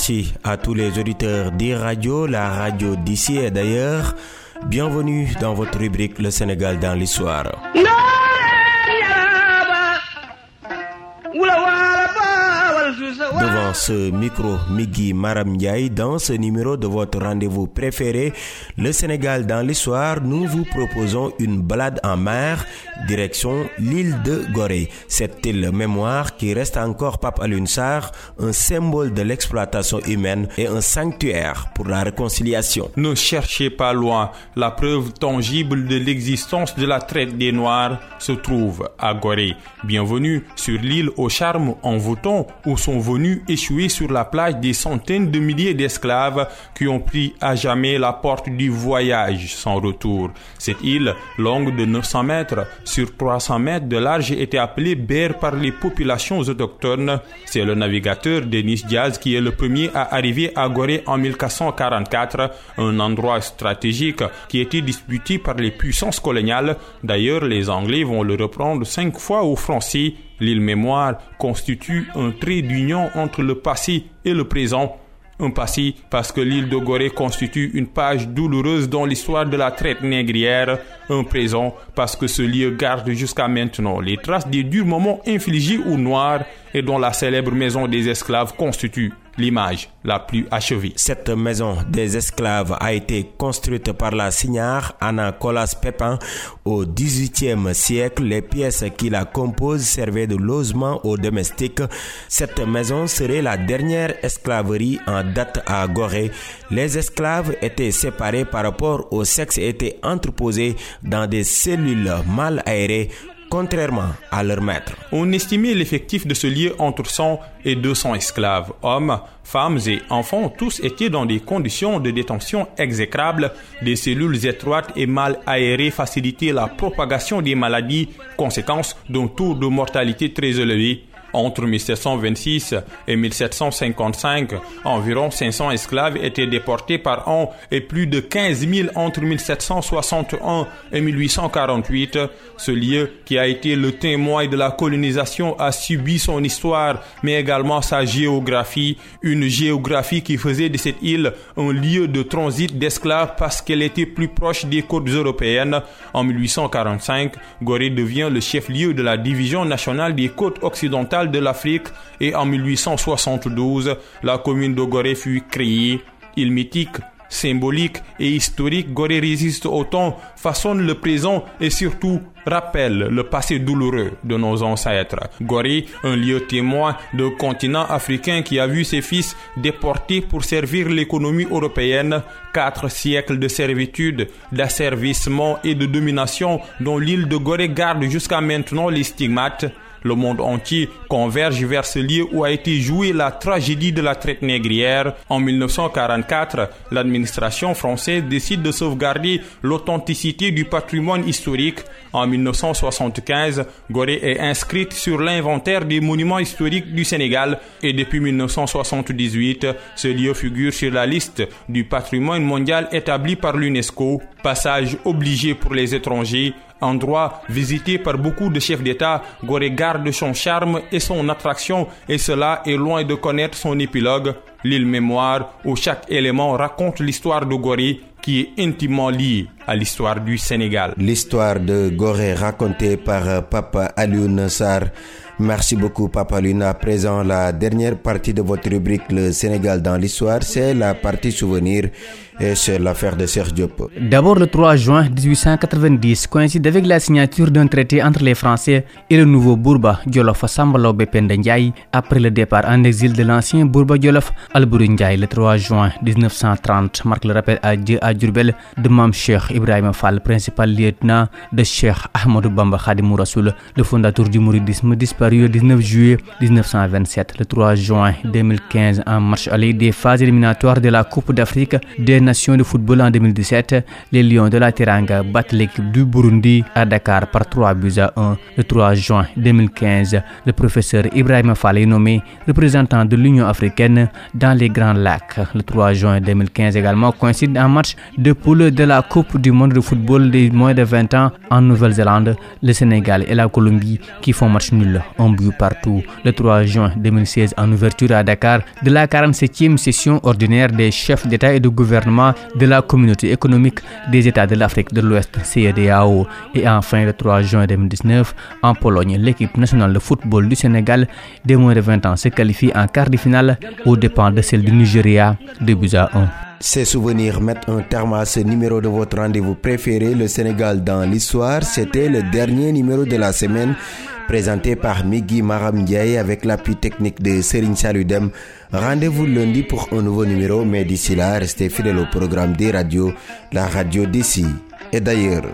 Merci à tous les auditeurs d'e-radio, la radio d'ici et d'ailleurs. Bienvenue dans votre rubrique Le Sénégal dans l'histoire. Devant ce micro, Migi Maram Ndiaye, dans ce numéro de votre rendez-vous préféré, Le Sénégal dans l'histoire, nous vous proposons une balade en mer, direction l'île de Gorée. Cette île mémoire qui reste encore Pape Alunsar, un symbole de l'exploitation humaine et un sanctuaire pour la réconciliation. Ne cherchez pas loin, la preuve tangible de l'existence de la traite des Noirs se trouve à Gorée. Bienvenue sur l'île au charme envoûtant où sont venus échouer sur la plage des centaines de milliers d'esclaves qui ont pris à jamais la porte du voyage sans retour. Cette île, longue de 900 mètres sur 300 mètres de large, était appelée Ber par les populations autochtones. C'est le navigateur Denis Diaz qui est le premier à arriver à Gorée en 1444, un endroit stratégique qui était disputé par les puissances coloniales. D'ailleurs, les Anglais vont le reprendre cinq fois aux Français L'île Mémoire constitue un trait d'union entre le passé et le présent. Un passé parce que l'île de Gorée constitue une page douloureuse dans l'histoire de la traite négrière. Un présent parce que ce lieu garde jusqu'à maintenant les traces des durs moments infligés aux Noirs et dont la célèbre maison des esclaves constitue l'image la plus achevée. Cette maison des esclaves a été construite par la signare Anna Colas Pépin au XVIIIe siècle. Les pièces qui la composent servaient de logement aux domestiques. Cette maison serait la dernière esclaverie en date à Gorée. Les esclaves étaient séparés par rapport au sexe et étaient entreposés dans des cellules mal aérées contrairement à leur maître. On estimait l'effectif de ce lieu entre 100 et 200 esclaves. Hommes, femmes et enfants, tous étaient dans des conditions de détention exécrables. Des cellules étroites et mal aérées facilitaient la propagation des maladies, conséquence d'un taux de mortalité très élevé. Entre 1726 et 1755, environ 500 esclaves étaient déportés par an et plus de 15 000 entre 1761 et 1848. Ce lieu, qui a été le témoin de la colonisation, a subi son histoire, mais également sa géographie, une géographie qui faisait de cette île un lieu de transit d'esclaves parce qu'elle était plus proche des côtes européennes. En 1845, Gorée devient le chef-lieu de la division nationale des côtes occidentales de l'Afrique et en 1872, la commune de Gorée fut créée. Il mythique, symbolique et historique, Gorée résiste au temps, façonne le présent et surtout rappelle le passé douloureux de nos ancêtres. Gorée, un lieu témoin de continent africain qui a vu ses fils déportés pour servir l'économie européenne, quatre siècles de servitude, d'asservissement et de domination dont l'île de Gorée garde jusqu'à maintenant les stigmates le monde entier converge vers ce lieu où a été jouée la tragédie de la traite négrière. En 1944, l'administration française décide de sauvegarder l'authenticité du patrimoine historique. En 1975, Gorée est inscrite sur l'inventaire des monuments historiques du Sénégal et depuis 1978, ce lieu figure sur la liste du patrimoine mondial établi par l'UNESCO. Passage obligé pour les étrangers endroit visité par beaucoup de chefs d'État, Gorée garde son charme et son attraction et cela est loin de connaître son épilogue, l'île mémoire où chaque élément raconte l'histoire de Gorée qui est intimement liée à l'histoire du Sénégal. L'histoire de Gorée racontée par Papa Alioune Sarr. Merci beaucoup Papa Luna. À présent, la dernière partie de votre rubrique Le Sénégal dans l'histoire, c'est la partie souvenir et c'est l'affaire de Serge Diop. D'abord, le 3 juin 1890 coïncide avec la signature d'un traité entre les Français et le nouveau Bourba Djolof Sambalo Bepende Ndiaye après le départ en exil de l'ancien Bourba Djolof Ndiaye le 3 juin 1930 marque le rappel à Dieu à Djurbel de Mam Cheikh Ibrahim Fall, principal lieutenant de Cheikh Ahmadou Bamba Khadim Rassoul, le fondateur du mouridisme disparu le 19 juillet 1927. Le 3 juin 2015, en marche allée des phases éliminatoires de la Coupe d'Afrique des de football en 2017, les Lions de la Teranga battent l'équipe du Burundi à Dakar par 3 buts à 1 le 3 juin 2015. Le professeur Ibrahim Fall est nommé représentant de l'Union africaine dans les Grands Lacs. Le 3 juin 2015 également coïncide un match de poule de la Coupe du monde de football des moins de 20 ans en Nouvelle-Zélande, le Sénégal et la Colombie qui font match nul un but partout. Le 3 juin 2016, en ouverture à Dakar de la 47e session ordinaire des chefs d'État et de gouvernement de la communauté économique des États de l'Afrique de l'Ouest, CEDEAO. Et enfin, le 3 juin 2019, en Pologne, l'équipe nationale de football du Sénégal des moins de 20 ans se qualifie en quart de finale aux dépens de celle du Nigeria, 2 buts à 1. Ces souvenirs mettent un terme à ce numéro de votre rendez-vous préféré, le Sénégal dans l'histoire. C'était le dernier numéro de la semaine présenté par Migui Maram Ndiaye avec l'appui technique de Serine Saludem. Rendez-vous lundi pour un nouveau numéro, mais d'ici là, restez fidèles au programme des radios, la radio d'ici et d'ailleurs.